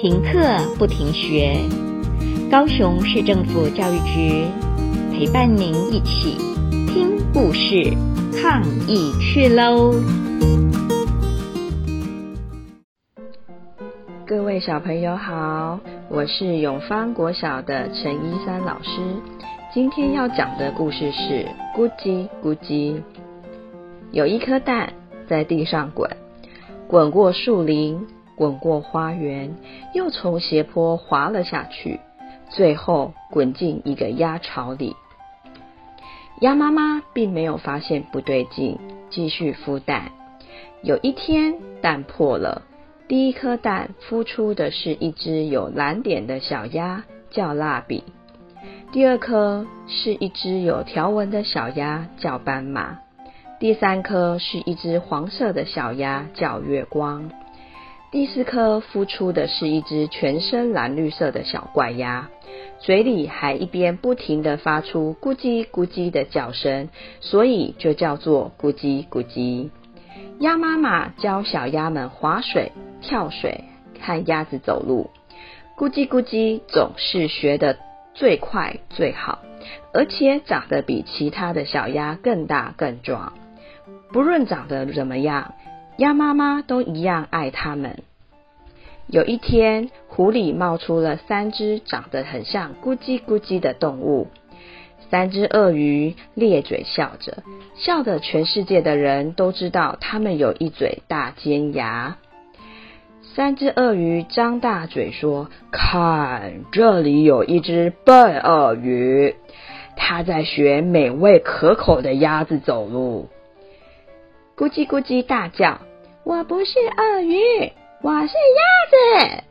停课不停学，高雄市政府教育局陪伴您一起听故事、抗疫去喽！各位小朋友好，我是永芳国小的陈一山老师。今天要讲的故事是咕叽咕叽。有一颗蛋在地上滚，滚过树林，滚过花园，又从斜坡滑了下去，最后滚进一个鸭巢里。鸭妈妈并没有发现不对劲，继续孵蛋。有一天，蛋破了，第一颗蛋孵出的是一只有蓝点的小鸭，叫蜡笔。第二颗是一只有条纹的小鸭，叫斑马；第三颗是一只黄色的小鸭，叫月光；第四颗孵出的是一只全身蓝绿色的小怪鸭，嘴里还一边不停地发出咕叽咕叽的叫声，所以就叫做咕叽咕叽。鸭妈妈教小鸭们划水、跳水，看鸭子走路，咕叽咕叽总是学得最快最好，而且长得比其他的小鸭更大更壮。不论长得怎么样，鸭妈妈都一样爱它们。有一天，湖里冒出了三只长得很像咕叽咕叽的动物。三只鳄鱼咧嘴笑着，笑得全世界的人都知道它们有一嘴大尖牙。三只鳄鱼张大嘴说：“看，这里有一只笨鳄鱼，它在学美味可口的鸭子走路。”咕叽咕叽大叫：“我不是鳄鱼，我是鸭子！”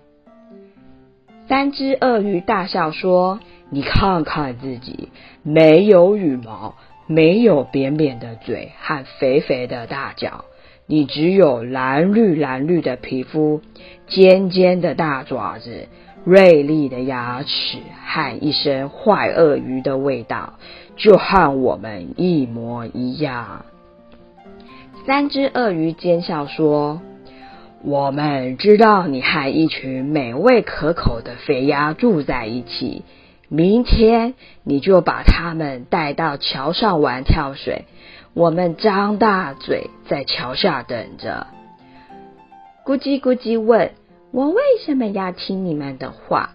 三只鳄鱼大笑说：“你看看自己，没有羽毛，没有扁扁的嘴和肥肥的大脚。”你只有蓝绿蓝绿的皮肤，尖尖的大爪子，锐利的牙齿和一身坏鳄鱼的味道，就和我们一模一样。三只鳄鱼奸笑说：“我们知道你和一群美味可口的肥鸭住在一起，明天你就把它们带到桥上玩跳水。”我们张大嘴在桥下等着。咕叽咕叽问：“我为什么要听你们的话？”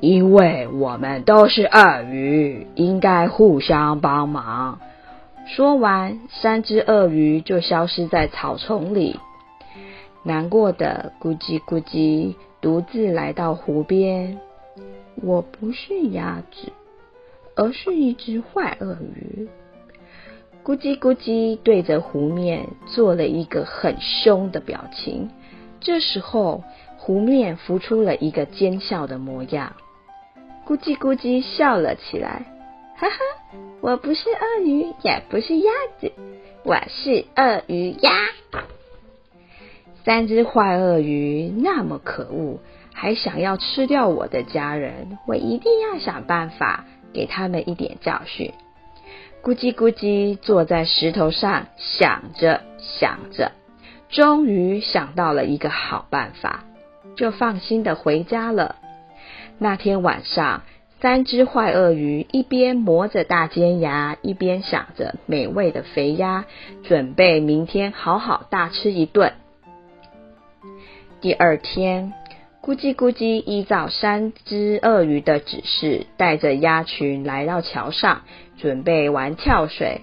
因为我们都是鳄鱼，应该互相帮忙。说完，三只鳄鱼就消失在草丛里。难过的咕叽咕叽独自来到湖边。我不是鸭子，而是一只坏鳄鱼。咕叽咕叽对着湖面做了一个很凶的表情。这时候，湖面浮出了一个奸笑的模样。咕叽咕叽笑了起来，哈哈！我不是鳄鱼，也不是鸭子，我是鳄鱼鸭。三只坏鳄鱼那么可恶，还想要吃掉我的家人，我一定要想办法给他们一点教训。咕叽咕叽坐在石头上，想着想着，终于想到了一个好办法，就放心的回家了。那天晚上，三只坏鳄鱼一边磨着大尖牙，一边想着美味的肥鸭，准备明天好好大吃一顿。第二天，咕叽咕叽依照三只鳄鱼的指示，带着鸭群来到桥上。准备玩跳水，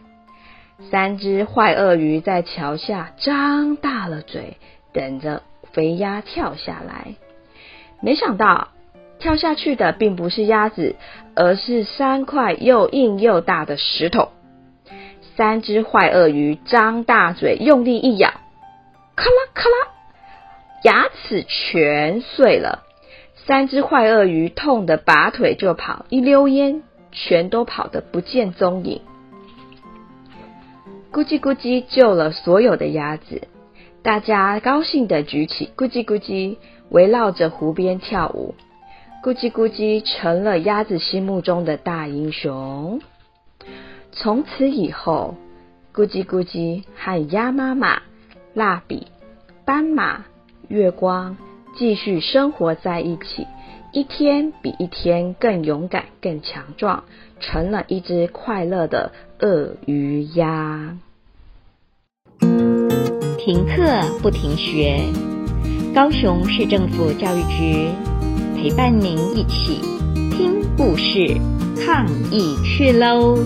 三只坏鳄鱼在桥下张大了嘴，等着肥鸭跳下来。没想到跳下去的并不是鸭子，而是三块又硬又大的石头。三只坏鳄鱼张大嘴，用力一咬，咔啦咔啦，牙齿全碎了。三只坏鳄鱼痛得拔腿就跑，一溜烟。全都跑得不见踪影。咕叽咕叽救了所有的鸭子，大家高兴地举起咕叽咕叽，围绕着湖边跳舞。咕叽咕叽成了鸭子心目中的大英雄。从此以后，咕叽咕叽和鸭妈妈、蜡笔、斑马、月光继续生活在一起，一天比一天更勇敢、更强壮，成了一只快乐的鳄鱼鸭。停课不停学，高雄市政府教育局陪伴您一起听故事，抗疫去喽！